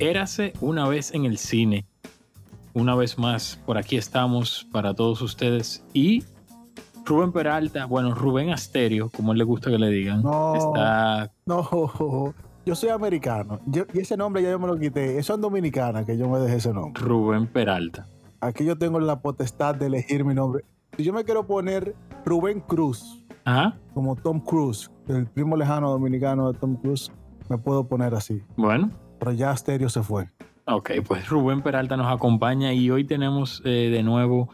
Érase una vez en el cine. Una vez más, por aquí estamos para todos ustedes. Y Rubén Peralta, bueno, Rubén Asterio, como él le gusta que le digan, No. está. No, yo soy americano. Yo- y ese nombre ya yo me lo quité. Eso es dominicana que yo me dejé ese nombre. Rubén Peralta. Aquí yo tengo la potestad de elegir mi nombre. Si yo me quiero poner Rubén Cruz, Ajá. como Tom Cruise, el primo lejano dominicano de Tom Cruise, me puedo poner así. Bueno, Pero ya Stereo se fue. ok, pues Rubén Peralta nos acompaña y hoy tenemos eh, de nuevo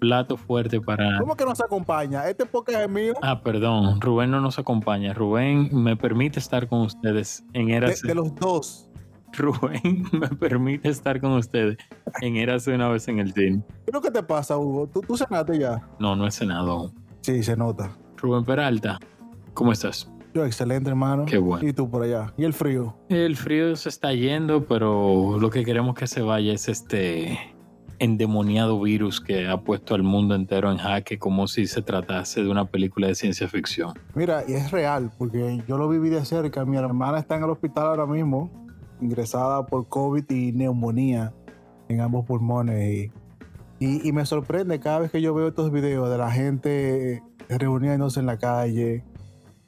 plato fuerte para. ¿Cómo que nos acompaña? Este podcast es mío. Ah, perdón, Rubén no nos acompaña. Rubén me permite estar con ustedes en De, Érase. de los dos. Rubén me permite estar con ustedes en Érase una vez en el cine. ¿Qué lo que te pasa, Hugo? ¿Tú, tú cenaste ya? No, no he cenado aún. Sí, se nota. Rubén Peralta, ¿cómo estás? Yo, excelente, hermano. Qué bueno. Y tú por allá. ¿Y el frío? El frío se está yendo, pero lo que queremos que se vaya es este endemoniado virus que ha puesto al mundo entero en jaque como si se tratase de una película de ciencia ficción. Mira, y es real, porque yo lo viví de cerca. Mi hermana está en el hospital ahora mismo, ingresada por COVID y neumonía en ambos pulmones. Y, y- y me sorprende cada vez que yo veo estos videos de la gente reuniéndose en la calle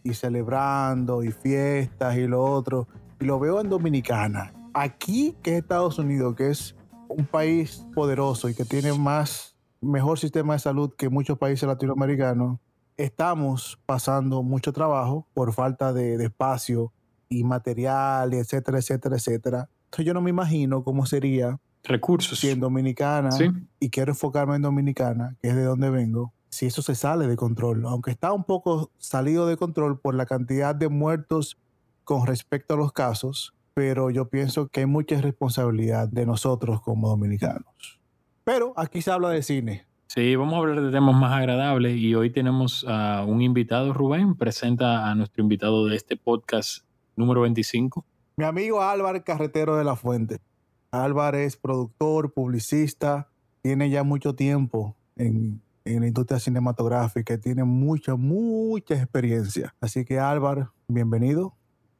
y celebrando y fiestas y lo otro. Y lo veo en Dominicana. Aquí, que es Estados Unidos, que es un país poderoso y que tiene más, mejor sistema de salud que muchos países latinoamericanos, estamos pasando mucho trabajo por falta de, de espacio y material, etcétera, etcétera, etcétera. Entonces yo no me imagino cómo sería Recursos. si en Dominicana, Sí. y quiero enfocarme en Dominicana, que es de donde vengo, si eso se sale de control, aunque está un poco salido de control por la cantidad de muertos con respecto a los casos, pero yo pienso que hay mucha responsabilidad de nosotros como dominicanos. Pero aquí se habla de cine. Sí, vamos a hablar de temas más agradables y hoy tenemos a un invitado, Rubén. Presenta a nuestro invitado de este podcast número 25. Mi amigo Álvaro Carretero de la Fuente. Álvaro es productor, publicista, tiene ya mucho tiempo en, en la industria cinematográfica y tiene mucha, mucha experiencia. Así que Álvaro, bienvenido.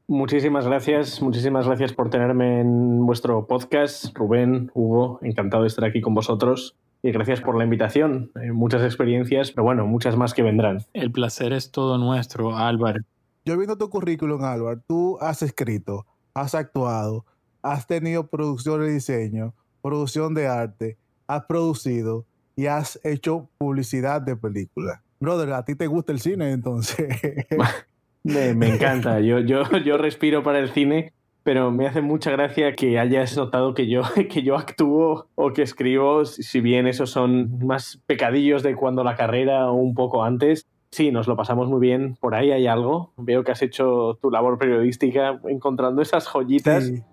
Muchísimas gracias, muchísimas gracias por tenerme en vuestro podcast. Rubén, Hugo, encantado de estar aquí con vosotros. Y gracias por la invitación. Eh, muchas experiencias, pero bueno, muchas más que vendrán. El placer es todo nuestro, Álvaro. Yo viendo tu currículum, Álvaro, tú has escrito, has actuado, has tenido producción de diseño, producción de arte, has producido y has hecho publicidad de películas. Brother, a ti te gusta el cine, entonces. Me, encanta. Yo, yo, yo respiro para el cine, pero me hace mucha gracia que hayas notado que yo, que yo actúo o que escribo, si bien esos son más pecadillos de cuando la carrera o un poco antes. Sí, nos lo pasamos muy bien. Por ahí hay algo. Veo que has hecho tu labor periodística encontrando esas joyitas, Sí.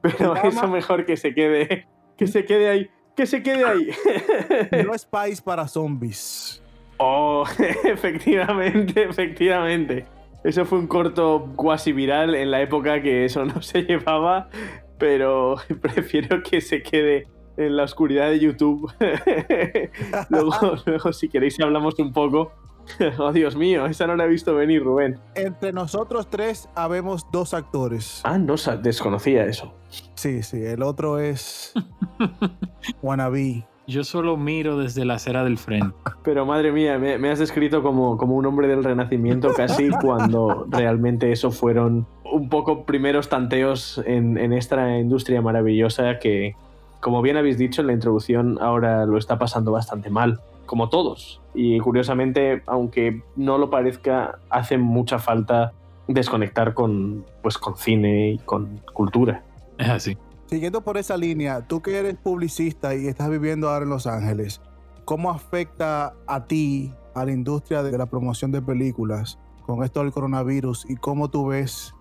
pero eso mejor que se quede, que se quede ahí, que se quede ahí. No es país para zombies. Oh, efectivamente, efectivamente. Eso fue un corto cuasi viral en la época que eso no se llevaba, pero prefiero que se quede en la oscuridad de YouTube. luego, luego, si queréis, hablamos un poco. Oh, Dios mío, esa no la he visto venir, Rubén. Entre nosotros tres habemos dos actores. Ah, no desconocía eso. Sí, sí, el otro es Wannabe. Yo solo miro desde la acera del frente. Pero madre mía, me, me has descrito como, como un hombre del renacimiento casi cuando realmente eso fueron un poco primeros tanteos en, en esta industria maravillosa que, como bien habéis dicho en la introducción, ahora lo está pasando bastante mal, como todos. Y curiosamente, aunque no lo parezca, hace mucha falta desconectar con, pues, con cine y con cultura. Es así. Siguiendo por esa línea, tú que eres publicista y estás viviendo ahora en Los Ángeles, ¿cómo afecta a ti, a la industria de la promoción de películas, con esto del coronavirus y cómo tú ves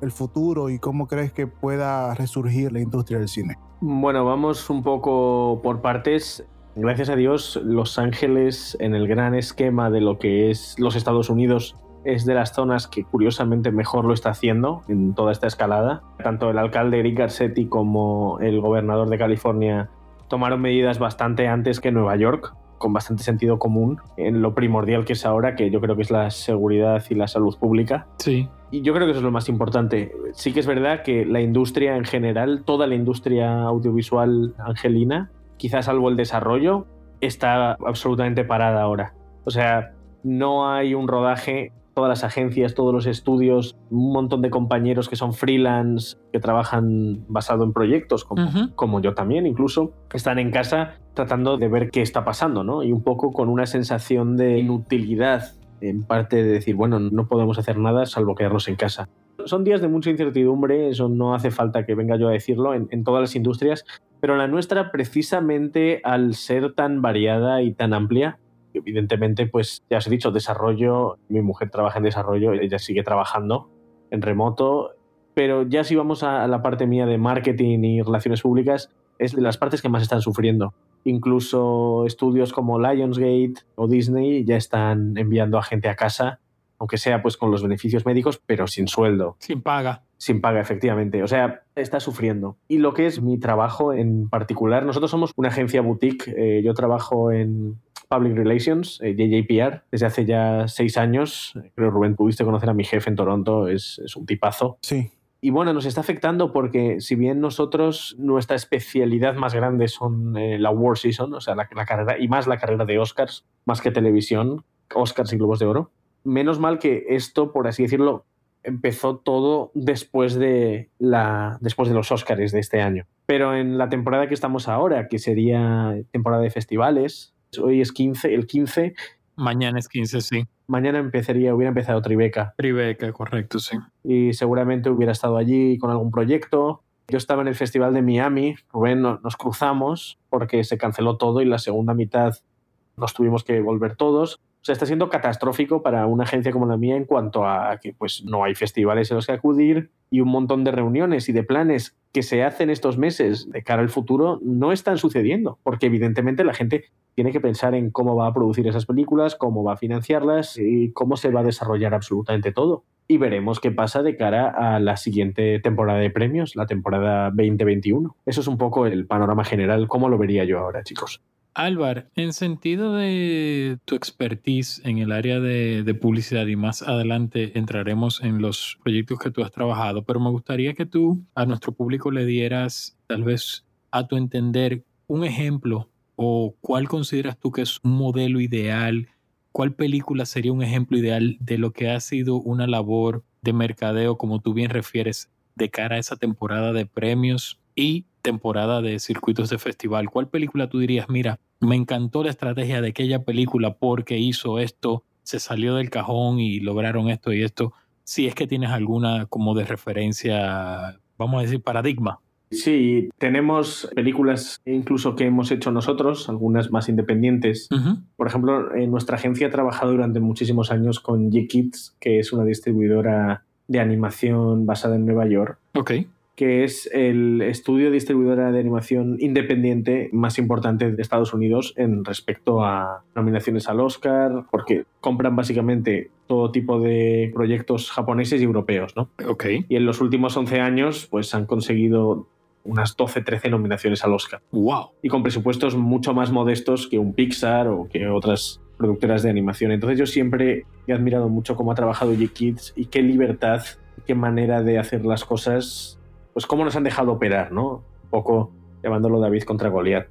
el futuro y cómo crees que pueda resurgir la industria del cine? Bueno, vamos un poco por partes. Gracias a Dios, Los Ángeles, en el gran esquema de lo que es los Estados Unidos, es de las zonas que curiosamente mejor lo está haciendo en toda esta escalada. Tanto el alcalde Eric Garcetti como el gobernador de California tomaron medidas bastante antes que Nueva York con bastante sentido común en lo primordial que es ahora, que yo creo que es la seguridad y la salud pública. Sí. Y yo creo que eso es lo más importante. Sí que es verdad que la industria en general, toda la industria audiovisual angelina, quizás salvo el desarrollo, está absolutamente parada ahora. O sea, no hay un rodaje, todas las agencias, todos los estudios, un montón de compañeros que son freelance, que trabajan basado en proyectos, como, yo también incluso, están en casa tratando de ver qué está pasando, ¿no? Y un poco con una sensación de inutilidad, en parte de decir, bueno, no podemos hacer nada salvo quedarnos en casa. Son días de mucha incertidumbre, eso no hace falta que venga yo a decirlo, en, en todas las industrias, pero la nuestra precisamente al ser tan variada y tan amplia, evidentemente, pues ya os he dicho, desarrollo, mi mujer trabaja en desarrollo, ella sigue trabajando en remoto, pero ya si vamos a la parte mía de marketing y relaciones públicas, es de las partes que más están sufriendo. Incluso estudios como Lionsgate o Disney ya están enviando a gente a casa, aunque sea pues con los beneficios médicos, pero sin sueldo. Sin paga. Sin paga, efectivamente. O sea, está sufriendo. Y lo que es mi trabajo en particular, nosotros somos una agencia boutique. eh, yo trabajo en Public Relations, eh, JJPR, desde hace ya seis años. Creo, Rubén, pudiste conocer a mi jefe en Toronto, es, es un tipazo. Sí. Y bueno, nos está afectando porque si bien nosotros, nuestra especialidad más grande son eh, la War Season, o sea, la, la carrera, y más la carrera de Oscars, más que televisión, Oscars y Globos de Oro, menos mal que esto, por así decirlo, empezó todo después de, la, después de los Oscars de este año. Pero en la temporada que estamos ahora, que sería temporada de festivales, hoy es 15, el 15, Mañana es 15, sí. mañana empezaría, hubiera empezado Tribeca Tribeca, correcto, sí. y seguramente hubiera estado allí con algún proyecto. Yo estaba en el Festival de Miami, Rubén, no- nos cruzamos porque se canceló todo y la segunda mitad nos tuvimos que volver todos. O sea, está siendo catastrófico para una agencia como la mía en cuanto a que pues no hay festivales en los que acudir y un montón de reuniones y de planes que se hacen estos meses de cara al futuro no están sucediendo, porque evidentemente la gente tiene que pensar en cómo va a producir esas películas, cómo va a financiarlas y cómo se va a desarrollar absolutamente todo. Y veremos qué pasa de cara a la siguiente temporada de premios, la temporada 2021. Eso es un poco el panorama general, cómo lo vería yo ahora, chicos. Álvar, en sentido de tu expertise en el área de, de publicidad y más adelante entraremos en los proyectos que tú has trabajado, pero me gustaría que tú a nuestro público le dieras tal vez a tu entender un ejemplo o cuál consideras tú que es un modelo ideal, cuál película sería un ejemplo ideal de lo que ha sido una labor de mercadeo, como tú bien refieres, de cara a esa temporada de premios y temporada de circuitos de festival. ¿Cuál película tú dirías, mira, me encantó la estrategia de aquella película porque hizo esto, se salió del cajón y lograron esto y esto? Si es que tienes alguna como de referencia, vamos a decir, paradigma. Sí, tenemos películas incluso que hemos hecho nosotros, algunas más independientes. Por ejemplo, en nuestra agencia ha trabajado durante muchísimos años con G-Kids, que es una distribuidora de animación basada en Nueva York. Ok. Que es el estudio distribuidora de animación independiente más importante de Estados Unidos en respecto a nominaciones al Oscar, porque compran básicamente todo tipo de proyectos japoneses y europeos, ¿no? Ok. Y en los últimos 11 años, pues han conseguido unas 12, 13 nominaciones al Oscar. Wow. Y con presupuestos mucho más modestos que un Pixar o que otras productoras de animación. Entonces yo siempre he admirado mucho cómo ha trabajado G-Kids y qué libertad, qué manera de hacer las cosas pues cómo nos han dejado operar, ¿no? Un poco llamándolo David contra Goliat.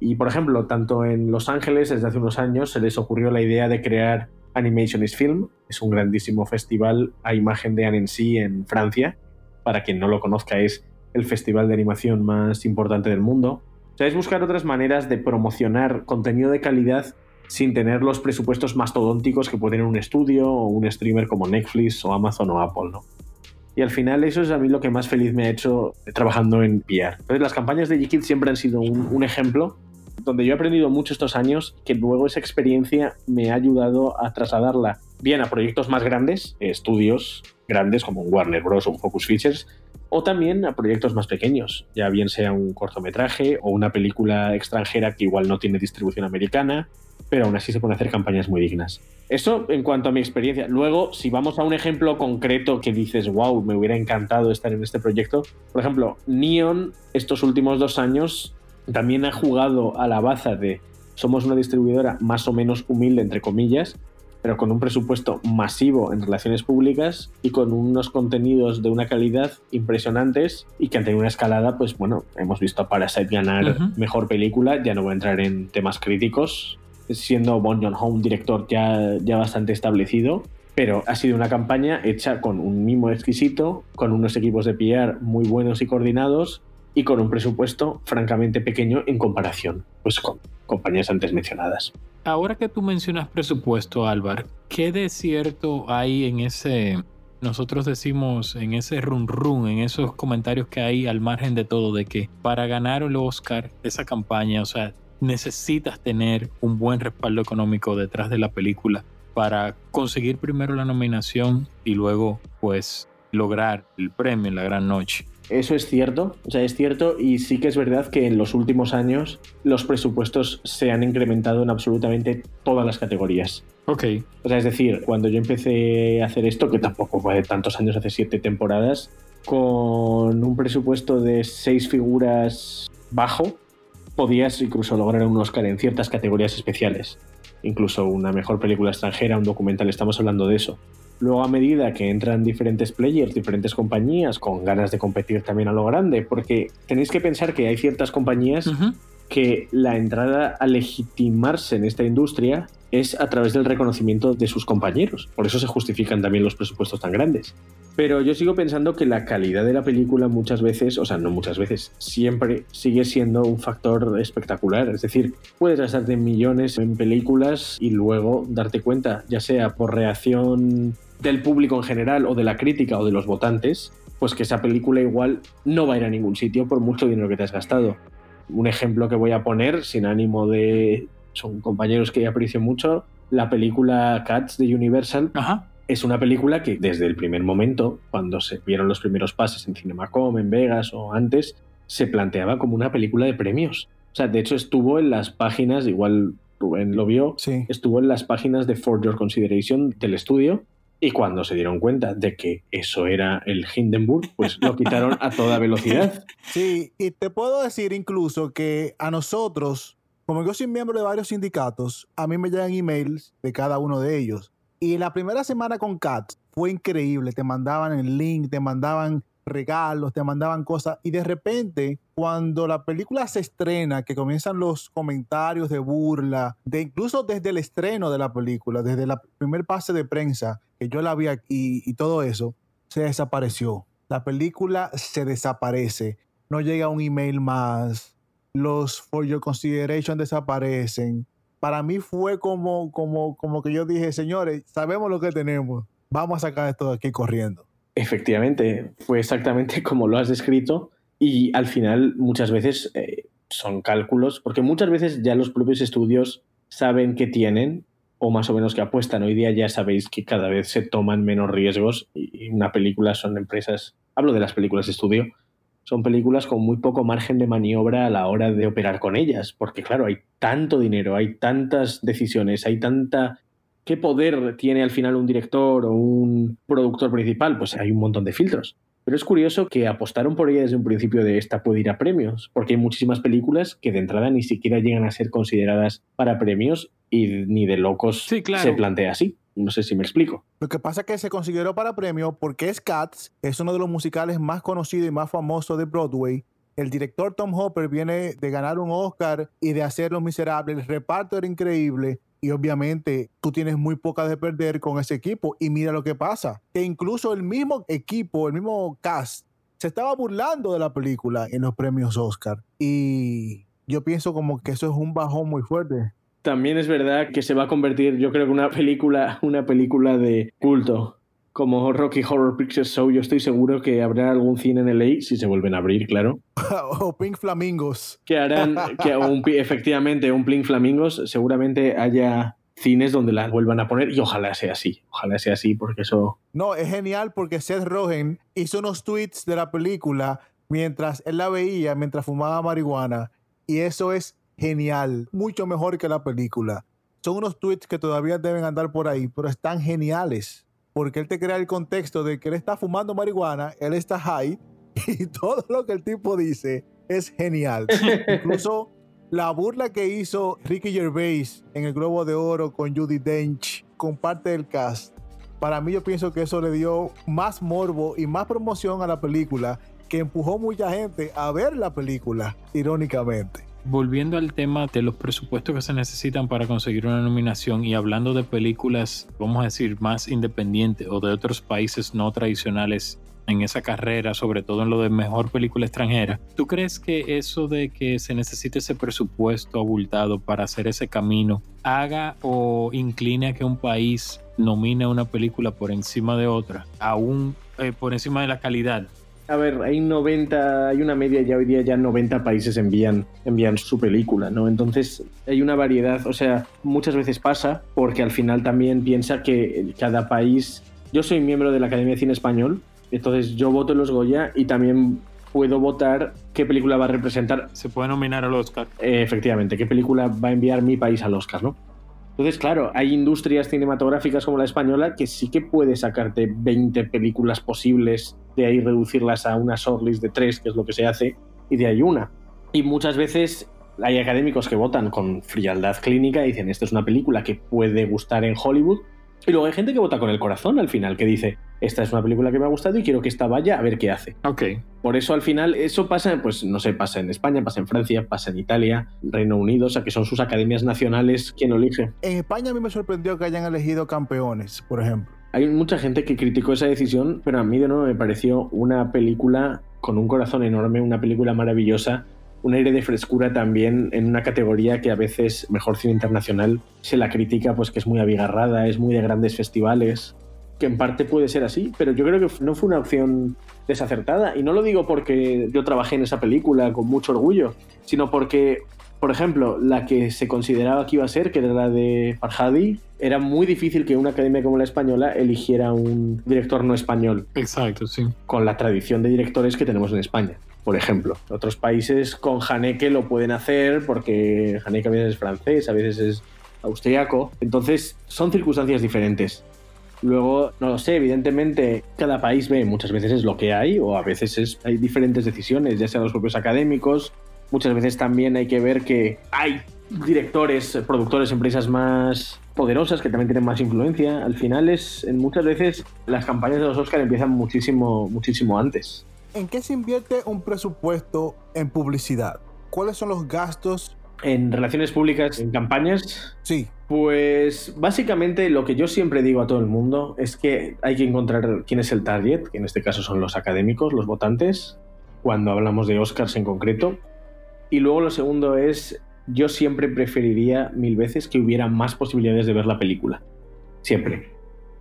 Y por ejemplo, tanto en Los Ángeles, desde hace unos años, se les ocurrió la idea de crear Animation is Film, es un grandísimo festival a imagen de Annecy en Francia. Para quien no lo conozca, es el festival de animación más importante del mundo. O es buscar otras maneras de promocionar contenido de calidad sin tener los presupuestos mastodónticos que puede tener un estudio o un streamer como Netflix o Amazon o Apple, ¿no? Y al final eso es a mí lo que más feliz me ha hecho trabajando en PR. Entonces las campañas de G-Kids siempre han sido un, un ejemplo donde yo he aprendido mucho estos años que luego esa experiencia me ha ayudado a trasladarla bien a proyectos más grandes, estudios grandes como un Warner Bros. o un Focus Features, o también a proyectos más pequeños, ya bien sea un cortometraje o una película extranjera que igual no tiene distribución americana, pero aún así se pueden hacer campañas muy dignas. Eso en cuanto a mi experiencia. Luego, si vamos a un ejemplo concreto que dices, wow, me hubiera encantado estar en este proyecto, por ejemplo, Neon estos últimos dos años también ha jugado a la baza de somos una distribuidora más o menos humilde, entre comillas, pero con un presupuesto masivo en relaciones públicas y con unos contenidos de una calidad impresionantes y que han tenido una escalada, pues bueno, hemos visto a Parasite ganar mejor película, ya no voy a entrar en temas críticos, siendo Bon Joon-ho director ya, ya bastante establecido, pero ha sido una campaña hecha con un mimo exquisito, con unos equipos de PR muy buenos y coordinados y con un presupuesto francamente pequeño en comparación pues, con compañías antes mencionadas. Ahora que tú mencionas presupuesto, Álvaro, ¿qué de cierto hay en ese, nosotros decimos en ese run run, en esos comentarios que hay al margen de todo, de que para ganar el Oscar, esa campaña, o sea, necesitas tener un buen respaldo económico detrás de la película para conseguir primero la nominación y luego, pues, lograr el premio en la gran noche. Eso es cierto, o sea, es cierto y sí que es verdad que en los últimos años los presupuestos se han incrementado en absolutamente todas las categorías. Ok. O sea, es decir, cuando yo empecé a hacer esto, que tampoco fue de tantos años, hace siete temporadas, con un presupuesto de seis figuras bajo, podías incluso lograr un Oscar en ciertas categorías especiales. Incluso una mejor película extranjera, un documental, estamos hablando de eso. Luego, a medida que entran diferentes players, diferentes compañías con ganas de competir también a lo grande, porque tenéis que pensar que hay ciertas compañías que la entrada a legitimarse en esta industria es a través del reconocimiento de sus compañeros. Por eso se justifican también los presupuestos tan grandes. Pero yo sigo pensando que la calidad de la película muchas veces, o sea, no muchas veces, siempre sigue siendo un factor espectacular. Es decir, puedes gastarte millones en películas y luego darte cuenta, ya sea por reacción del público en general o de la crítica o de los votantes, pues que esa película igual no va a ir a ningún sitio por mucho dinero que te has gastado. Un ejemplo que voy a poner, sin ánimo de... Son compañeros que aprecio mucho, la película Cats de Universal. Es una película que desde el primer momento, cuando se vieron los primeros pases en Cinemacom, en Vegas o antes, se planteaba como una película de premios. O sea, de hecho estuvo en las páginas, igual Rubén lo vio, estuvo en las páginas de For Your Consideration del estudio y cuando se dieron cuenta de que eso era el Hindenburg, pues lo quitaron a toda velocidad. Sí, y te puedo decir incluso que a nosotros, como yo soy miembro de varios sindicatos, a mí me llegan emails de cada uno de ellos. Y la primera semana con CAT fue increíble. Te mandaban el link, te mandaban regalos, te mandaban cosas. Y de repente, cuando la película se estrena, que comienzan los comentarios de burla, de incluso desde el estreno de la película, desde el primer pase de prensa, que yo la vi aquí y todo eso, se desapareció. La película se desaparece. No llega un email más. Los For Your Consideration desaparecen. Para mí fue como, como, como que yo dije, señores, sabemos lo que tenemos. Vamos a sacar esto de aquí corriendo. Efectivamente, fue exactamente como lo has descrito y al final muchas veces eh, son cálculos, porque muchas veces ya los propios estudios saben que tienen o más o menos que apuestan. Hoy día ya sabéis que cada vez se toman menos riesgos y una película son empresas, hablo de las películas de estudio, son películas con muy poco margen de maniobra a la hora de operar con ellas, porque claro, hay tanto dinero, hay tantas decisiones, hay tanta ¿Qué poder tiene al final un director o un productor principal? Pues hay un montón de filtros. Pero es curioso que apostaron por ella desde un principio de esta puede ir a premios, porque hay muchísimas películas que de entrada ni siquiera llegan a ser consideradas para premios y ni de locos se plantea así. No sé si me explico. Lo que pasa es que se consideró para premio porque es Cats, es uno de los musicales más conocidos y más famosos de Broadway. El director Tom Hopper viene de ganar un Oscar y de hacer Los Miserables. El reparto era increíble y obviamente tú tienes muy pocas de perder con ese equipo. Y mira lo que pasa, que incluso el mismo equipo, el mismo cast, se estaba burlando de la película en los premios Oscar. Y yo pienso como que eso es un bajón muy fuerte. También es verdad que se va a convertir, yo creo que una película, una película de culto como Rocky Horror Picture Show, yo estoy seguro que habrá algún cine en LA, si se vuelven a abrir, claro. o Pink Flamingos. Que harán, que un, efectivamente, un Pink Flamingos, seguramente haya cines donde la vuelvan a poner y ojalá sea así, ojalá sea así porque eso... No, es genial porque Seth Rogen hizo unos tweets de la película mientras él la veía, mientras fumaba marihuana y eso es genial, mucho mejor que la película. Son unos tweets que todavía deben andar por ahí, pero están geniales porque él te crea el contexto de que él está fumando marihuana, él está high y todo lo que el tipo dice es genial. Incluso La burla que hizo Ricky Gervais en el Globo de Oro con Judy Dench con parte del cast, para mí yo pienso que eso le dio más morbo y más promoción a la película que empujó mucha gente a ver la película, irónicamente. Volviendo al tema de los presupuestos que se necesitan para conseguir una nominación y hablando de películas, vamos a decir, más independientes o de otros países no tradicionales en esa carrera, sobre todo en lo de mejor película extranjera. ¿Tú crees que eso de que se necesite ese presupuesto abultado para hacer ese camino haga o incline a que un país nomine una película por encima de otra, aún eh, por encima de la calidad? A ver, hay 90, hay una media ya hoy día ya 90 países envían, envían su película, ¿no? Entonces hay una variedad, o sea, muchas veces pasa porque al final también piensa que cada país, yo soy miembro de la Academia de Cine Español, entonces yo voto en los Goya y también puedo votar qué película va a representar. Se puede nominar al Oscar. Eh, efectivamente, qué película va a enviar mi país al Oscar, ¿no? Entonces, claro, hay industrias cinematográficas como la española que sí que puede sacarte 20 películas posibles, de ahí reducirlas a una shortlist de tres, que es lo que se hace, y de ahí una. Y muchas veces hay académicos que votan con frialdad clínica y dicen, esta es una película que puede gustar en Hollywood, y luego hay gente que vota con el corazón al final, que dice, esta es una película que me ha gustado y quiero que esta vaya a ver qué hace. Ok. Por eso al final, eso pasa, pues no sé, pasa en España, pasa en Francia, pasa en Italia, Reino Unido, o sea que son sus academias nacionales quien lo elige. En España a mí me sorprendió que hayan elegido campeones, por ejemplo. Hay mucha gente que criticó esa decisión, pero a mí de nuevo me pareció una película con un corazón enorme, una película maravillosa un aire de frescura también en una categoría que a veces mejor cine internacional se la critica pues que es muy abigarrada, es muy de grandes festivales, que en parte puede ser así, pero yo creo que no fue una opción desacertada y no lo digo porque yo trabajé en esa película con mucho orgullo, sino porque por ejemplo, la que se consideraba que iba a ser, que era la de Farhadi, era muy difícil que una academia como la española eligiera un director no español. Exacto, sí. Con la tradición de directores que tenemos en España por ejemplo. Otros países con Haneke lo pueden hacer porque Haneke a veces es francés, a veces es austriaco. Entonces, son circunstancias diferentes. Luego, no lo sé, evidentemente cada país ve muchas veces es lo que hay o a veces es, hay diferentes decisiones, ya sean los propios académicos. Muchas veces también hay que ver que hay directores, productores, empresas más poderosas que también tienen más influencia. Al final es, en muchas veces las campañas de los Oscar empiezan muchísimo, muchísimo antes. ¿En qué se invierte un presupuesto en publicidad? ¿Cuáles son los gastos? En relaciones públicas, en campañas. Sí. Pues básicamente lo que yo siempre digo a todo el mundo es que hay que encontrar quién es el target, que en este caso son los académicos, los votantes, cuando hablamos de Oscars en concreto. Y luego lo segundo es, yo siempre preferiría mil veces que hubiera más posibilidades de ver la película. Siempre.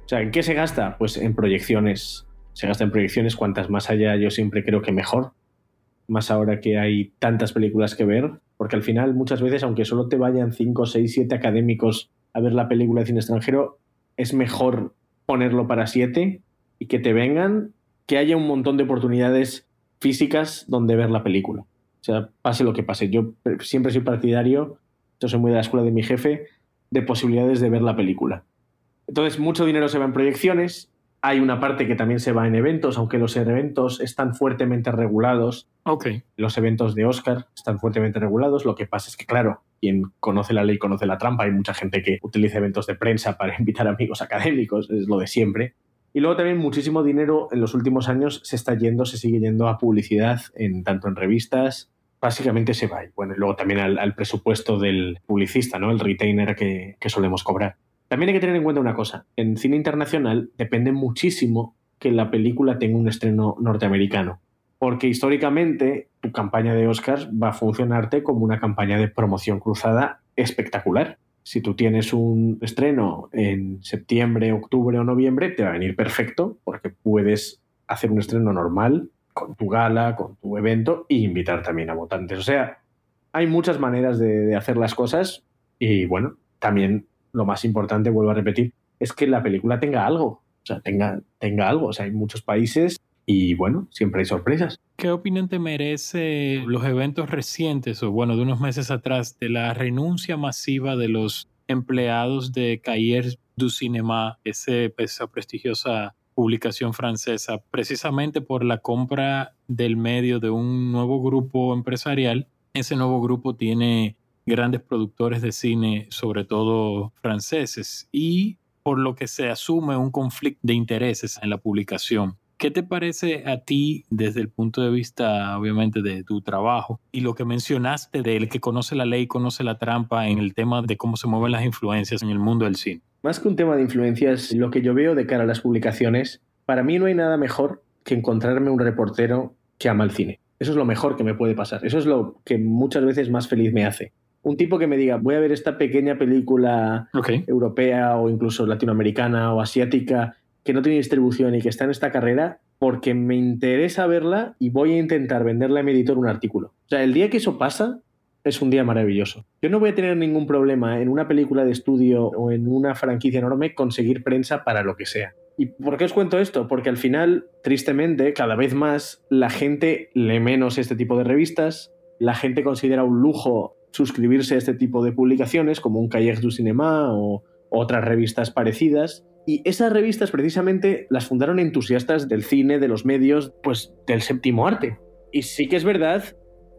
O sea, ¿en qué se gasta? Pues en proyecciones se gasta en proyecciones, cuantas más haya yo siempre creo que mejor, más ahora que hay tantas películas que ver, porque al final muchas veces, aunque solo te vayan 5, 6, 7 académicos a ver la película de cine extranjero, es mejor ponerlo para 7 y que te vengan, que haya un montón de oportunidades físicas donde ver la película. O sea, pase lo que pase. Yo siempre soy partidario, yo soy muy de la escuela de mi jefe, de posibilidades de ver la película. Entonces, mucho dinero se va en proyecciones, hay una parte que también se va en eventos, aunque los eventos están fuertemente regulados. Ok. Los eventos de Oscar están fuertemente regulados. Lo que pasa es que, claro, quien conoce la ley conoce la trampa. Hay mucha gente que utiliza eventos de prensa para invitar amigos académicos, es lo de siempre. Y luego también muchísimo dinero en los últimos años se está yendo, se sigue yendo a publicidad, en, tanto en revistas, básicamente se va. Y bueno, y luego también al, presupuesto del publicista, ¿no? El retainer que solemos cobrar. También hay que tener en cuenta una cosa, en cine internacional depende muchísimo que la película tenga un estreno norteamericano, porque históricamente tu campaña de Oscars va a funcionarte como una campaña de promoción cruzada espectacular. Si tú tienes un estreno en septiembre, octubre o noviembre, te va a venir perfecto porque puedes hacer un estreno normal con tu gala, con tu evento e invitar también a votantes. O sea, hay muchas maneras de, de hacer las cosas y bueno, también lo más importante, vuelvo a repetir, es que la película tenga algo. O sea, tenga, tenga algo. O sea, hay muchos países y bueno, siempre hay sorpresas. ¿Qué opinión te merece los eventos recientes, o bueno, de unos meses atrás, de la renuncia masiva de los empleados de Cahiers du Cinéma, ese, esa prestigiosa publicación francesa, precisamente por la compra del medio de un nuevo grupo empresarial? Ese nuevo grupo tiene grandes productores de cine, sobre todo franceses, y por lo que se asume un conflicto de intereses en la publicación. ¿Qué te parece a ti desde el punto de vista, obviamente, de tu trabajo y lo que mencionaste del que conoce la ley, conoce la trampa en el tema de cómo se mueven las influencias en el mundo del cine? Más que un tema de influencias, lo que yo veo de cara a las publicaciones, para mí no hay nada mejor que encontrarme un reportero que ama el cine. Eso es lo mejor que me puede pasar. Eso es lo que muchas veces más feliz me hace. Un tipo que me diga, voy a ver esta pequeña película europea o incluso latinoamericana o asiática que no tiene distribución y que está en esta carrera porque me interesa verla y voy a intentar venderle a mi editor un artículo. O sea, el día que eso pasa es un día maravilloso. Yo no voy a tener ningún problema en una película de estudio o en una franquicia enorme conseguir prensa para lo que sea. ¿Y por qué os cuento esto? Porque al final, tristemente, cada vez más la gente lee menos este tipo de revistas, la gente considera un lujo suscribirse a este tipo de publicaciones como un Cahiers du Cinéma o otras revistas parecidas y esas revistas precisamente las fundaron entusiastas del cine, de los medios, pues del séptimo arte. Y sí que es verdad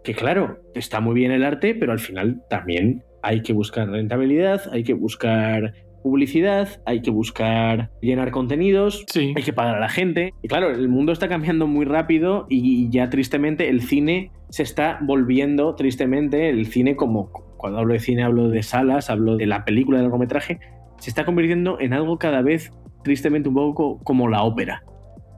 que, claro, está muy bien el arte, pero al final también hay que buscar rentabilidad, hay que buscar publicidad, hay que buscar llenar contenidos, hay que pagar a la gente. Y claro, el mundo está cambiando muy rápido y ya tristemente el cine se está volviendo, tristemente, el cine como, cuando hablo de cine hablo de salas, hablo de la película, del largometraje, se está convirtiendo en algo cada vez tristemente un poco como la ópera.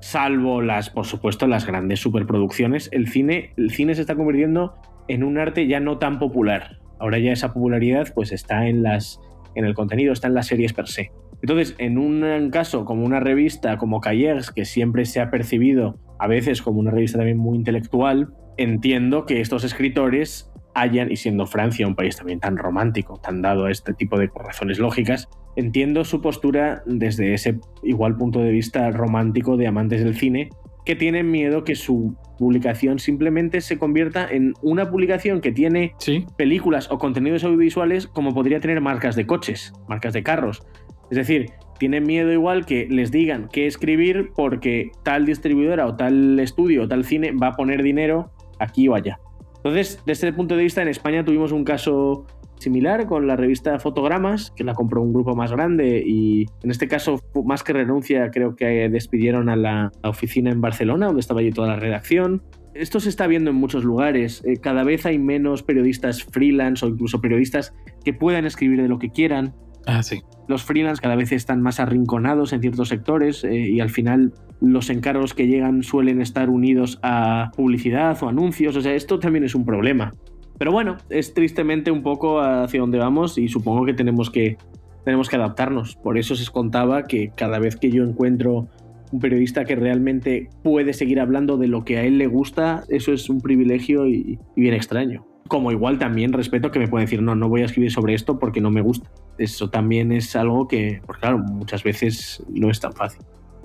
Salvo las, por supuesto, las grandes superproducciones, el cine, el cine se está convirtiendo en un arte ya no tan popular. Ahora ya esa popularidad pues está en las en el contenido, está en las series per se. Entonces, en un caso como una revista como Cahiers, que siempre se ha percibido a veces como una revista también muy intelectual, entiendo que estos escritores hayan, y siendo Francia un país también tan romántico, tan dado a este tipo de razones lógicas, entiendo su postura desde ese igual punto de vista romántico de amantes del cine, que tienen miedo que su publicación simplemente se convierta en una publicación que tiene películas o contenidos audiovisuales como podría tener marcas de coches, marcas de carros. Es decir, tienen miedo igual que les digan qué escribir porque tal distribuidora o tal estudio o tal cine va a poner dinero aquí o allá. Entonces, desde el punto de vista, en España tuvimos un caso similar con la revista Fotogramas, que la compró un grupo más grande y en este caso, más que renuncia, creo que despidieron a la oficina en Barcelona, donde estaba allí toda la redacción. Esto se está viendo en muchos lugares. Eh, cada vez hay menos periodistas freelance o incluso periodistas que puedan escribir de lo que quieran. Ah, sí. Los freelance cada vez están más arrinconados en ciertos sectores eh, y al final los encargos que llegan suelen estar unidos a publicidad o anuncios. O sea, esto también es un problema. Pero bueno, es tristemente un poco hacia donde vamos y supongo que tenemos que, tenemos que adaptarnos. Por eso se contaba que cada vez que yo encuentro un periodista que realmente puede seguir hablando de lo que a él le gusta, eso es un privilegio y, y bien extraño. Como igual también respeto que me pueden decir, no, no voy a escribir sobre esto porque no me gusta. Eso también es algo que, pues claro, muchas veces no es tan fácil.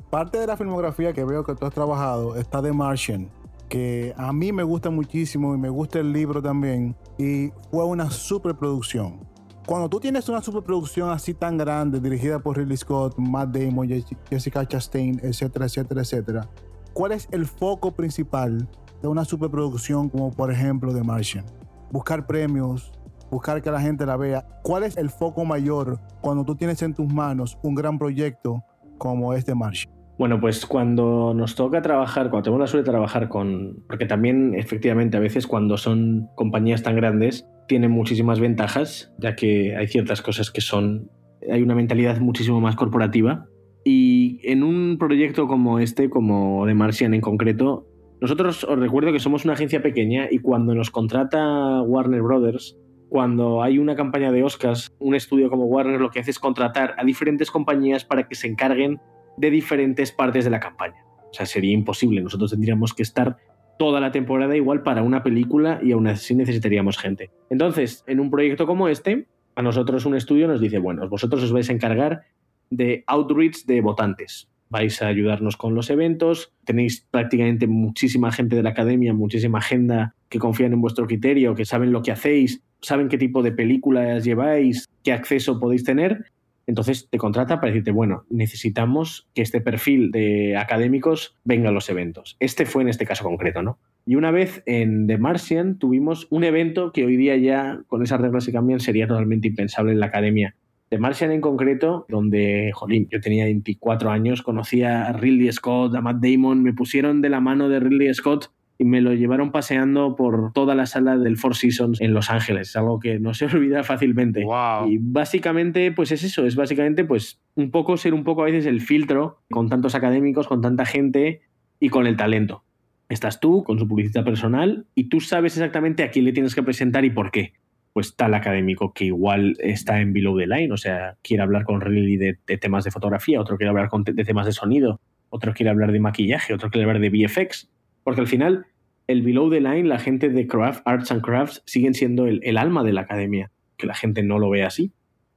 Parte de la filmografía que veo que tú has trabajado está de Martian, que a mí me gusta muchísimo y me gusta el libro también, y fue una superproducción. Cuando tú tienes una superproducción así tan grande, dirigida por Ridley Scott, Matt Damon, Jessica Chastain, etcétera, etcétera, etcétera, ¿cuál es el foco principal de una superproducción como por ejemplo The Martian? buscar premios, buscar que la gente la vea. ¿Cuál es el foco mayor cuando tú tienes en tus manos un gran proyecto como este March? Bueno, pues cuando nos toca trabajar, cuando tenemos la suerte de trabajar con, porque también efectivamente a veces cuando son compañías tan grandes tienen muchísimas ventajas, ya que hay ciertas cosas que son, hay una mentalidad muchísimo más corporativa. Y en un proyecto como este, como de Martian en concreto, nosotros os recuerdo que somos una agencia pequeña y cuando nos contrata Warner Brothers, cuando hay una campaña de Oscars, un estudio como Warner lo que hace es contratar a diferentes compañías para que se encarguen de diferentes partes de la campaña. O sea, sería imposible. Nosotros tendríamos que estar toda la temporada igual para una película y aún así necesitaríamos gente. Entonces, en un proyecto como este, a nosotros un estudio nos dice, bueno, vosotros os vais a encargar de outreach de votantes vais a ayudarnos con los eventos, tenéis prácticamente muchísima gente de la academia, muchísima agenda que confían en vuestro criterio, que saben lo que hacéis, saben qué tipo de películas lleváis, qué acceso podéis tener. Entonces te contrata para decirte, bueno, necesitamos que este perfil de académicos venga a los eventos. Este fue en este caso concreto, ¿no? Y una vez en The Martian tuvimos un evento que hoy día ya, con esas reglas que cambian, sería totalmente impensable en la academia. The Martian en concreto, donde, jolín, yo tenía 24 años, conocía a Ridley Scott, a Matt Damon, me pusieron de la mano de Ridley Scott y me lo llevaron paseando por toda la sala del Four Seasons en Los Ángeles, es algo que no se olvida fácilmente. Y básicamente, pues es eso, es básicamente pues un poco ser un poco a veces el filtro con tantos académicos, con tanta gente y con el talento. Estás tú con su publicidad personal y tú sabes exactamente a quién le tienes que presentar y por qué. Pues tal académico que igual está en below the line, o sea, quiere hablar con Riley de, temas de fotografía, otro quiere hablar de temas de sonido, otro quiere hablar de maquillaje, otro quiere hablar de VFX porque al final, el below the line, la gente de craft, arts and crafts, siguen siendo el, alma de la academia. Que la gente no lo ve así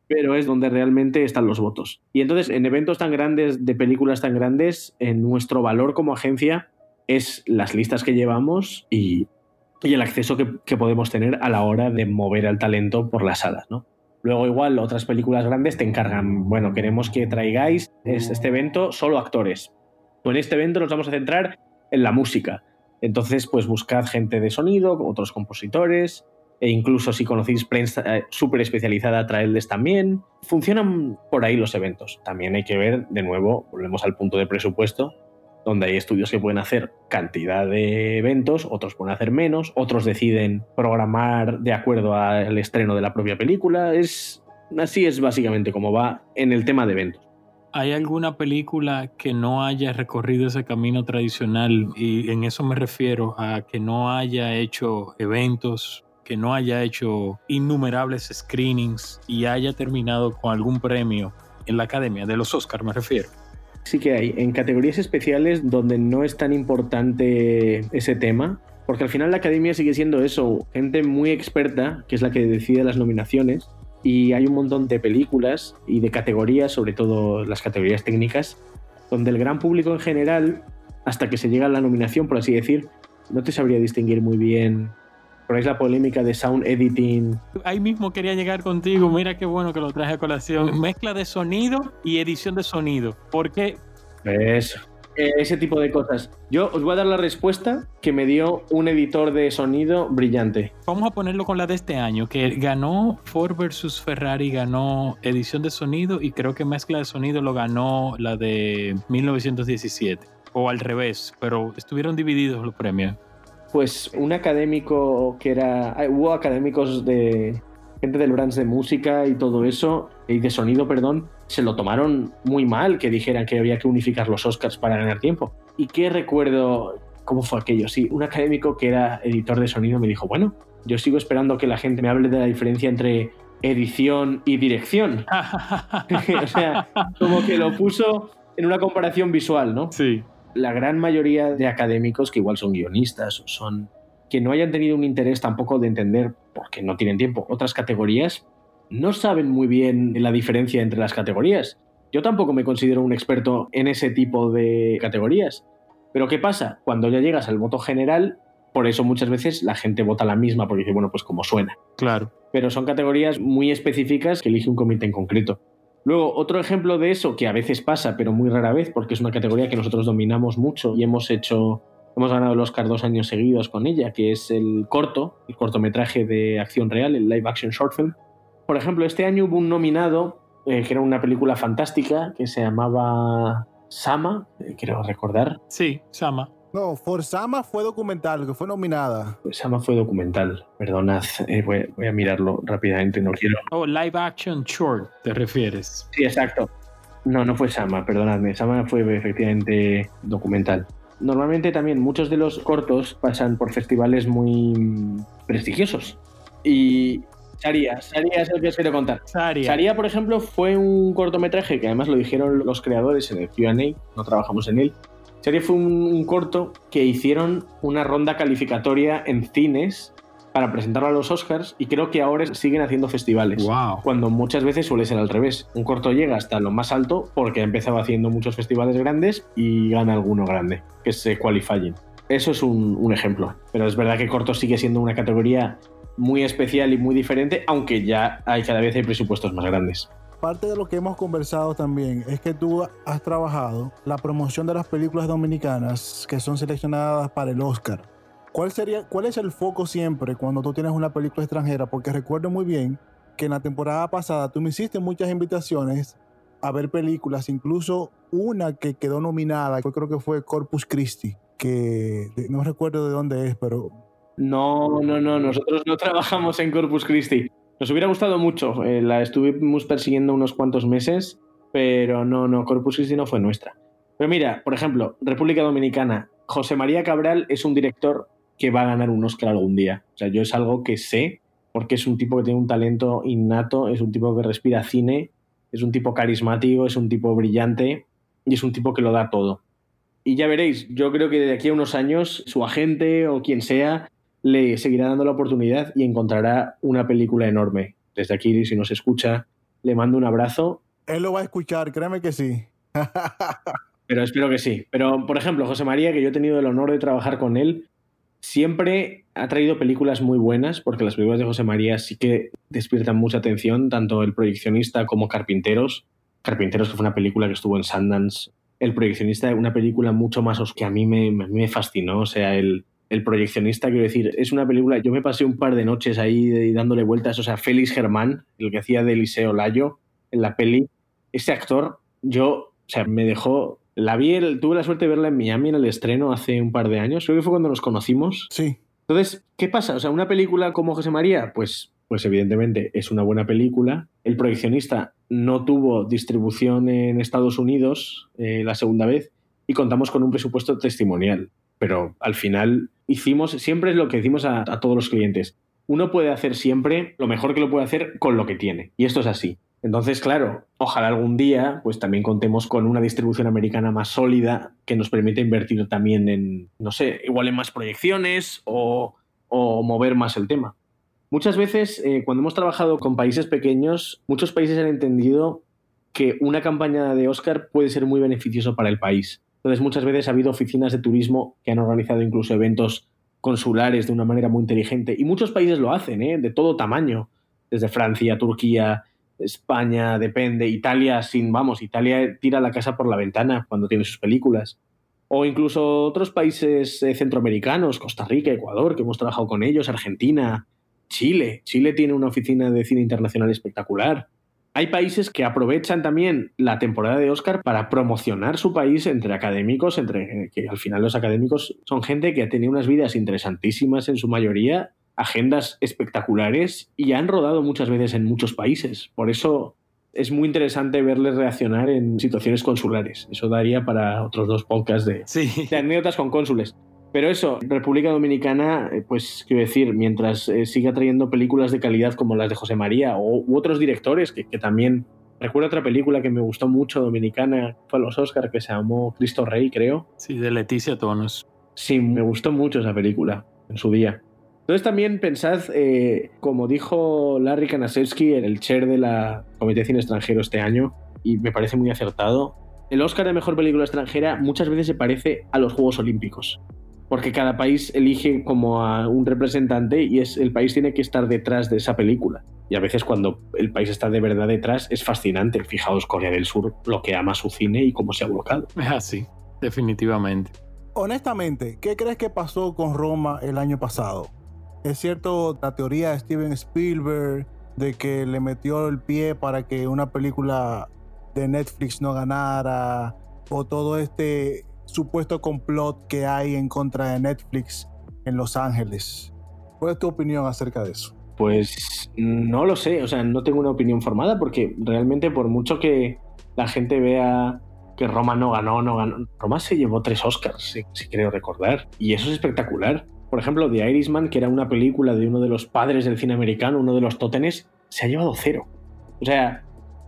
pero es donde realmente están los votos. Y entonces, en eventos tan grandes, de películas tan grandes, en nuestro valor como agencia es las listas que llevamos y, el acceso que, podemos tener a la hora de mover al talento por las salas, ¿no? Luego, igual, otras películas grandes te encargan, bueno, queremos que traigáis este evento solo actores. O en este evento nos vamos a centrar en la música. Entonces, pues buscad gente de sonido, otros compositores, e incluso si conocéis prensa eh, súper especializada, traedles también. Funcionan por ahí los eventos. También hay que ver, de nuevo, volvemos al punto de presupuesto, donde hay estudios que pueden hacer cantidad de eventos, otros pueden hacer menos, otros deciden programar de acuerdo al estreno de la propia película. Es, así es básicamente como va en el tema de eventos. ¿Hay alguna película que no haya recorrido ese camino tradicional? Y en eso me refiero a que no haya hecho eventos, que no haya hecho innumerables screenings y haya terminado con algún premio en la academia, de los Oscars me refiero. Sí que hay, en categorías especiales donde no es tan importante ese tema, porque al final la academia sigue siendo eso, gente muy experta, que es la que decide las nominaciones, y hay un montón de películas y de categorías, sobre todo las categorías técnicas, donde el gran público en general, hasta que se llega a la nominación, por así decir, no te sabría distinguir muy bien. Por ahí la polémica de sound editing. Ahí mismo quería llegar contigo, mira qué bueno que lo traje a colación. Mezcla de sonido y edición de sonido. ¿Por qué? Eso. Eh, ese tipo de cosas. Yo os voy a dar la respuesta que me dio un editor de sonido brillante. Vamos a ponerlo con la de este año, que ganó Ford versus Ferrari, ganó edición de sonido y creo que mezcla de sonido lo ganó la de 1917. O al revés, pero estuvieron divididos los premios. Pues un académico que era... Hubo académicos de, gente del branch de música y todo eso, y de sonido, perdón, se lo tomaron muy mal que dijeran que había que unificar los Oscars para ganar tiempo. ¿Y qué recuerdo? ¿Cómo fue aquello? Sí, un académico que era editor de sonido me dijo, bueno, yo sigo esperando que la gente me hable de la diferencia entre edición y dirección. o sea, como que lo puso en una comparación visual, ¿no? Sí. La gran mayoría de académicos, que igual son guionistas o son que no hayan tenido un interés tampoco de entender, porque no tienen tiempo, otras categorías, no saben muy bien la diferencia entre las categorías. Yo tampoco me considero un experto en ese tipo de categorías. Pero ¿qué pasa? Cuando ya llegas al voto general, por eso muchas veces la gente vota la misma, porque dice, bueno, pues como suena. Claro. Pero son categorías muy específicas que elige un comité en concreto. Luego, otro ejemplo de eso, que a veces pasa, pero muy rara vez, porque es una categoría que nosotros dominamos mucho y hemos hecho Hemos ganado el Oscar dos años seguidos con ella, que es el corto, el cortometraje de acción real, el live action short film. Por ejemplo, este año hubo un nominado, eh, que era una película fantástica, que se llamaba Sama, eh, quiero recordar. Sí, Sama. No, For Sama fue documental, que fue nominada. Pues Sama fue documental, perdonad, eh, voy, a mirarlo rápidamente, no quiero. Oh, live action short, ¿te refieres? Sí, exacto. No, no fue Sama, perdonadme. Sama fue efectivamente documental. Normalmente también muchos de los cortos pasan por festivales muy prestigiosos. Y Saria, Saria es el que os quiero contar. Saria. por ejemplo, fue un cortometraje que además lo dijeron los creadores en el QA, no trabajamos en él. Saria fue un corto que hicieron una ronda calificatoria en cines para presentarlo a los Oscars y creo que ahora siguen haciendo festivales. Cuando muchas veces suele ser al revés. Un corto llega hasta lo más alto porque ha empezado haciendo muchos festivales grandes y gana alguno grande, que es Qualifying. Eso es un, un ejemplo. Pero es verdad que corto sigue siendo una categoría muy especial y muy diferente, aunque ya hay cada vez hay presupuestos más grandes. parte de lo que hemos conversado también es que tú has trabajado la promoción de las películas dominicanas que son seleccionadas para el Oscar. ¿Cuál, sería, ¿Cuál es el foco siempre cuando tú tienes una película extranjera? Porque recuerdo muy bien que en la temporada pasada tú me hiciste muchas invitaciones a ver películas, incluso una que quedó nominada, yo creo que fue Corpus Christi, que no recuerdo de dónde es, pero... No, no, no, nosotros no trabajamos en Corpus Christi. Nos hubiera gustado mucho, eh, la estuvimos persiguiendo unos cuantos meses, pero no, no, Corpus Christi no fue nuestra. Pero mira, por ejemplo, República Dominicana, José María Cabral es un director que va a ganar un Oscar algún día. O sea, yo es algo que sé, porque es un tipo que tiene un talento innato, es un tipo que respira cine, es un tipo carismático, es un tipo brillante y es un tipo que lo da todo. Y ya veréis, yo creo que de aquí a unos años su agente o quien sea le seguirá dando la oportunidad y encontrará una película enorme. Desde aquí, si nos escucha, le mando un abrazo. Él lo va a escuchar, créeme que sí. Pero espero que sí. Pero, por ejemplo, José María, que yo he tenido el honor de trabajar con él, siempre ha traído películas muy buenas, porque las películas de José María sí que despiertan mucha atención, tanto el proyeccionista como Carpinteros. Carpinteros, que fue una película que estuvo en Sundance. El proyeccionista, una película mucho más que a mí me, me fascinó. O sea, el, el proyeccionista, quiero decir, es una película, yo me pasé un par de noches ahí dándole vueltas, o sea, Félix Germán, el que hacía de Eliseo Layo en la peli, ese actor, yo, o sea, me dejó, la vi, tuve la suerte de verla en Miami en el estreno hace un par de años, creo que fue cuando nos conocimos. Sí. Entonces, ¿qué pasa? O sea, una película como José María, pues, pues evidentemente es una buena película. El proyeccionista no tuvo distribución en Estados Unidos eh, la segunda vez y contamos con un presupuesto testimonial pero al final hicimos, siempre es lo que decimos a, todos los clientes. Uno puede hacer siempre lo mejor que lo puede hacer con lo que tiene. Y esto es así. Entonces, claro, ojalá algún día pues también contemos con una distribución americana más sólida que nos permita invertir también en, no sé, igual en más proyecciones o, mover más el tema. Muchas veces, eh, cuando hemos trabajado con países pequeños, muchos países han entendido que una campaña de Oscar puede ser muy beneficioso para el país. Entonces, muchas veces ha habido oficinas de turismo que han organizado incluso eventos consulares de una manera muy inteligente. Y muchos países lo hacen, ¿eh? de todo tamaño, desde Francia, Turquía, España, depende, Italia, sin, vamos, Italia tira la casa por la ventana cuando tiene sus películas. O incluso otros países eh, centroamericanos, Costa Rica, Ecuador, que hemos trabajado con ellos, Argentina, Chile. Chile tiene una oficina de cine internacional espectacular. Hay países que aprovechan también la temporada de Oscar para promocionar su país entre académicos, entre que al final los académicos son gente que ha tenido unas vidas interesantísimas en su mayoría, agendas espectaculares y han rodado muchas veces en muchos países. Por eso es muy interesante verles reaccionar en situaciones consulares. Eso daría para otros dos podcasts de, de anécdotas con cónsules. Pero eso, República Dominicana, eh, pues quiero decir, mientras eh, siga trayendo películas de calidad como las de José María o, u otros directores que, también... Recuerdo otra película que me gustó mucho, dominicana, fue a los Oscars, que se llamó Cristo Rey, creo. Sí, de Leticia Tonos. Sí, me gustó mucho esa película en su día. Entonces también pensad, eh, como dijo Larry Kanasewski, el chair de la Comité de Cine Extranjero este año, y me parece muy acertado, el Oscar de Mejor Película Extranjera muchas veces se parece a los Juegos Olímpicos porque cada país elige como a un representante y es, el país tiene que estar detrás de esa película. Y a veces cuando el país está de verdad detrás es fascinante. Fijaos Corea del Sur, lo que ama su cine y cómo se ha volcado. Es así, definitivamente. Honestamente, ¿qué crees que pasó con Roma el año pasado? ¿Es cierto la teoría de Steven Spielberg de que le metió el pie para que una película de Netflix no ganara? ¿O todo este supuesto complot que hay en contra de Netflix en Los Ángeles. ¿Cuál es tu opinión acerca de eso? Pues no lo sé, o sea, no tengo una opinión formada porque realmente por mucho que la gente vea que Roma no ganó, no ganó, Roma se llevó tres Oscars, si, creo recordar, y eso es espectacular. Por ejemplo, The Irishman, que era una película de uno de los padres del cine americano, uno de los tótenes, se ha llevado cero. O sea,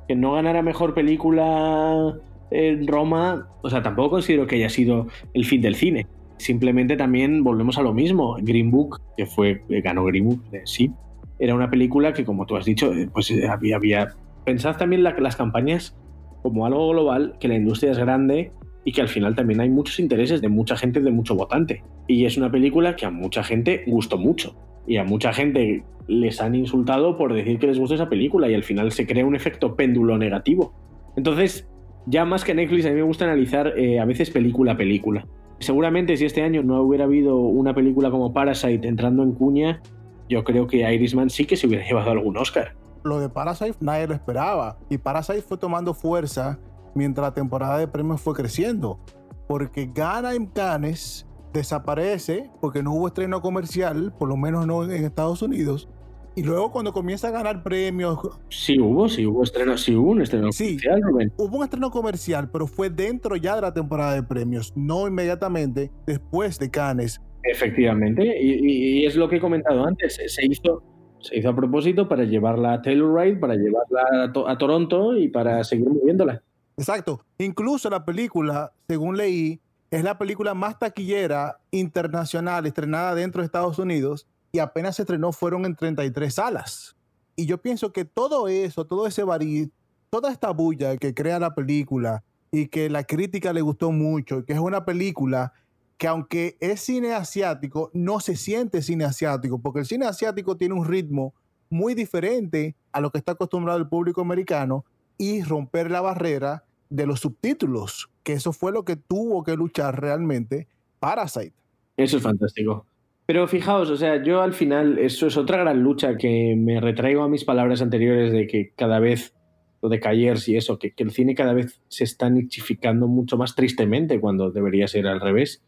que no ganara mejor película en Roma, o sea, tampoco considero que haya sido el fin del cine. Simplemente también volvemos a lo mismo. Green Book, que fue, eh, ganó Green Book, eh, sí, era una película que, como tú has dicho, eh, pues había, había... Pensad también las campañas como algo global, que la industria es grande y que al final también hay muchos intereses de mucha gente, de mucho votante. Y es una película que a mucha gente gustó mucho. y a mucha gente les han insultado por decir que les gusta esa película y al final se crea un efecto péndulo negativo. Entonces, ya más que Netflix, a mí me gusta analizar eh, a veces película a película. Seguramente si este año no hubiera habido una película como Parasite entrando en cuña, yo creo que Irishman sí que se hubiera llevado algún Oscar. Lo de Parasite nadie lo esperaba y Parasite fue tomando fuerza mientras la temporada de premios fue creciendo, porque gana en Cannes, desaparece porque no hubo estreno comercial, por lo menos no en Estados Unidos, y luego cuando comienza a ganar premios... Sí hubo, sí hubo estreno, sí hubo un estreno comercial, Rubén. Hubo un estreno comercial, pero fue dentro ya de la temporada de premios, no inmediatamente después de Cannes. Efectivamente, y, es lo que he comentado antes, se hizo, se hizo a propósito para llevarla a Telluride, para llevarla a, Toronto y para seguir moviéndola. Exacto, incluso la película, según leí, es la película más taquillera internacional estrenada dentro de Estados Unidos y apenas se estrenó fueron en 33 salas. Y yo pienso que todo eso, todo ese varí, toda esta bulla que crea la película y que la crítica le gustó mucho, que es una película que aunque es cine asiático, no se siente cine asiático, porque el cine asiático tiene un ritmo muy diferente a lo que está acostumbrado el público americano y romper la barrera de los subtítulos, que eso fue lo que tuvo que luchar realmente Parasite. Eso es fantástico. Pero fijaos, o sea, yo al final, eso es otra gran lucha que me retraigo a mis palabras anteriores de que cada vez, lo de Cayers y eso, que, el cine cada vez se está nichificando mucho más tristemente cuando debería ser al revés.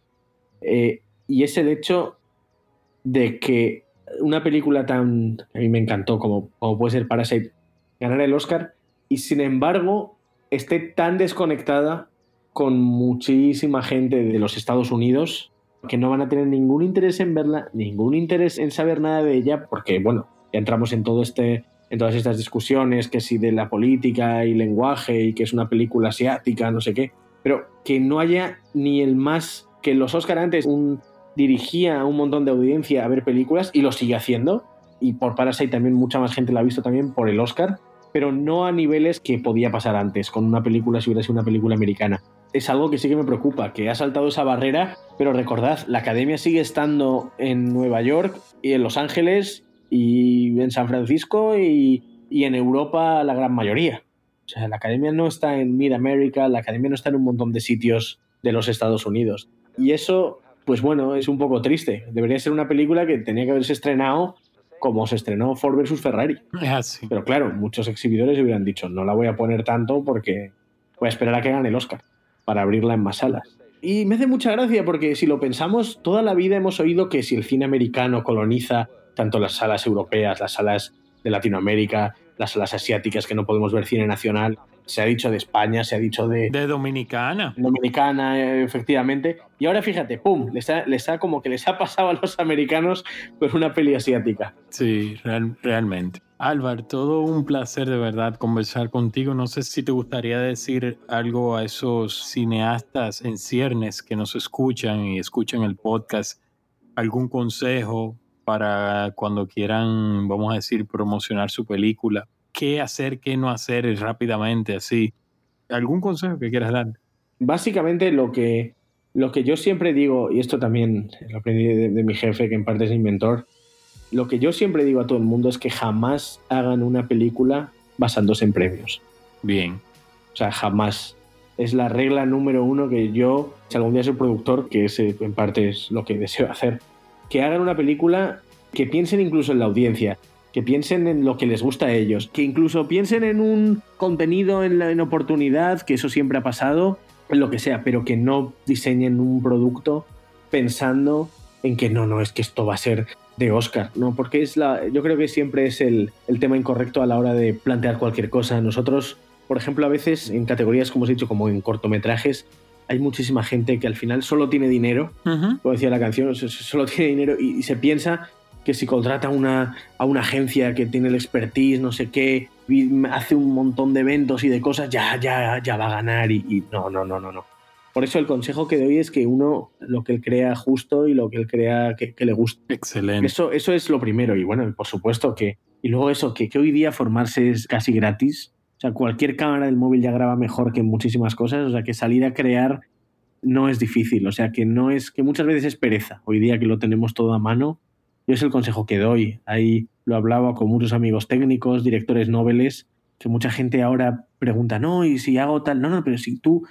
Eh, y es el hecho de que una película tan, a mí me encantó como, como puede ser Parasite, ganar el Oscar y sin embargo esté tan desconectada con muchísima gente de los Estados Unidos que no van a tener ningún interés en verla, ningún interés en saber nada de ella, porque bueno, ya entramos este en todas estas discusiones que si de la política y lenguaje y que es una película asiática, no sé qué, pero que no haya ni el más que los Oscar antes un, dirigía a un montón de audiencia a ver películas y lo sigue haciendo y por Parasite también mucha más gente la ha visto también por el Oscar, pero no a niveles que podía pasar antes con una película si hubiera sido una película americana es algo que sí que me preocupa, que ha saltado esa barrera, pero recordad, la academia sigue estando en Nueva York y en Los Ángeles y en San Francisco y, en Europa la gran mayoría. O sea, la academia no está en Mid America, la academia no está en un montón de sitios de los Estados Unidos. Y eso, pues bueno, es un poco triste. Debería ser una película que tenía que haberse estrenado como se estrenó Ford vs Ferrari. Ah, pero claro, muchos exhibidores hubieran dicho, no la voy a poner tanto porque voy a esperar a que gane el Oscar para abrirla en más salas. Y me hace mucha gracia porque si lo pensamos, toda la vida hemos oído que si el cine americano coloniza tanto las salas europeas, las salas de Latinoamérica, las salas asiáticas que no podemos ver cine nacional, se ha dicho de España, se ha dicho de... De Dominicana. Dominicana, efectivamente. Y ahora fíjate, ¡pum! Les ha, les ha como que les ha pasado a los americanos con una peli asiática. Sí, realmente. Álvaro, todo un placer de verdad conversar contigo. No sé si te gustaría decir algo a esos cineastas en ciernes que nos escuchan y escuchan el podcast. ¿Algún consejo para cuando quieran, vamos a decir, promocionar su película? qué hacer, qué no hacer rápidamente, así. ¿Algún consejo que quieras dar? Básicamente lo que, lo que yo siempre digo, y esto también lo aprendí de, mi jefe, que en parte es inventor, lo que yo siempre digo a todo el mundo es que jamás hagan una película basándose en premios. Bien. O sea, jamás. Es la regla número uno que yo, si algún día soy productor, que ese en parte es lo que deseo hacer, que hagan una película que piensen incluso en la audiencia que piensen en lo que les gusta a ellos, que incluso piensen en un contenido, en la oportunidad, que eso siempre ha pasado, en lo que sea, pero que no diseñen un producto pensando en que no, no, es que esto va a ser de Oscar, ¿no? Porque es la, yo creo que siempre es el, tema incorrecto a la hora de plantear cualquier cosa. Nosotros, por ejemplo, a veces en categorías, como os he dicho, como en cortometrajes, hay muchísima gente que al final solo tiene dinero, como decía la canción, solo tiene dinero y se piensa que si contrata una, a una agencia que tiene el expertise, no sé qué, hace un montón de eventos y de cosas, ya, ya, ya va a ganar y, no, no, no, no, no. Por eso el consejo que doy es que uno lo que él crea justo y lo que él crea que, le guste. Excelente. Eso, eso es lo primero. Y bueno, por supuesto que. Y luego eso, que, que hoy día formarse es casi gratis. O sea, cualquier cámara del móvil ya graba mejor que muchísimas cosas. O sea, que salir a crear no es difícil. O sea, que no es. que muchas veces es pereza. Hoy día que lo tenemos todo a mano, Yo es el consejo que doy. Ahí lo hablaba con muchos amigos técnicos, directores noveles, que mucha gente ahora pregunta, no, y si hago tal, no, no, pero si tú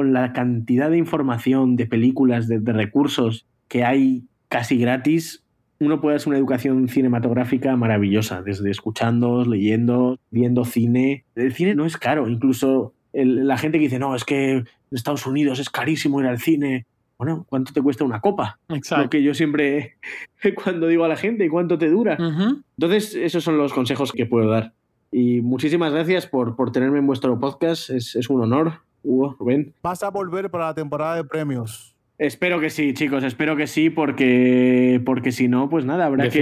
con la cantidad de información, de películas, de, de recursos que hay casi gratis, uno puede hacer una educación cinematográfica maravillosa, desde escuchando, leyendo, viendo cine. El cine no es caro, incluso el- la gente que dice, no, es que en Estados Unidos es carísimo ir al cine. Bueno, ¿cuánto te cuesta una copa? Lo Exacto. que yo siempre, cuando digo a la gente, ¿cuánto te dura? Entonces, esos son los consejos que puedo dar. Y muchísimas gracias por, por tenerme en vuestro podcast. Es, es un honor, Hugo, Rubén. Vas a volver para la temporada de premios. Espero que sí, chicos, espero que sí, porque, porque si no, pues nada, habrá que,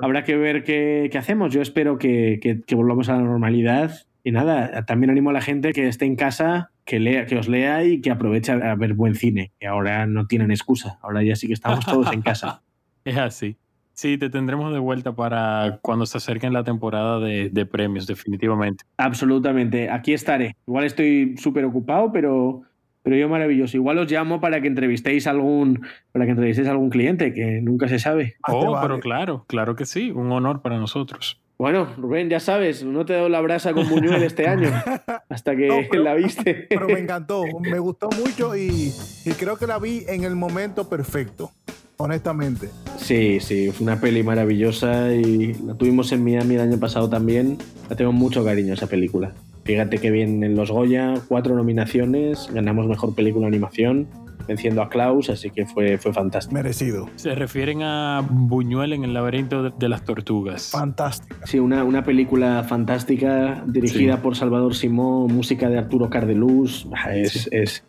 habrá que ver qué, qué hacemos. Yo espero que, que- que volvamos a la normalidad. Y nada, también animo a la gente que esté en casa, que lea, que os lea y que aproveche a, a ver buen cine. Que ahora no tienen excusa. Ahora ya sí que estamos todos en casa. Es así. Sí, te tendremos de vuelta para cuando se acerquen la temporada de, de premios, definitivamente. Absolutamente. Aquí estaré. Igual estoy súper ocupado, pero, pero yo maravilloso. Igual os llamo para que entrevistéis algún, para que entrevistéis a algún cliente, que nunca se sabe. Te Oh, vale. pero claro, claro que sí, un honor para nosotros. Bueno, Rubén, ya sabes, no te he dado la brasa con Buñuel este año, hasta que No, pero- la viste. Pero me encantó, me gustó mucho y, y creo que la vi en el momento perfecto, honestamente. Sí, sí, fue una peli maravillosa y la tuvimos en Miami el año pasado también. La tengo mucho cariño esa película. Fíjate que bien en los Goya, cuatro nominaciones, ganamos mejor película de animación, venciendo a Klaus, así que fue, fue fantástico. Merecido. Se refieren a Buñuel en el laberinto de, las tortugas. Fantástica. Sí, una, una película fantástica dirigida Sí. por Salvador Simón, música de Arturo Cardeluz. Ah, Es, Sí. es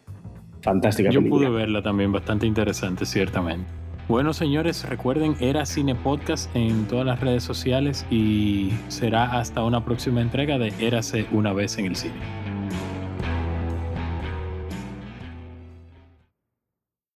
fantástica Yo película. pude verla también, bastante interesante, ciertamente. Bueno, señores, recuerden, era Cine Podcast en todas las redes sociales y será hasta una próxima entrega de Érase una vez en el cine.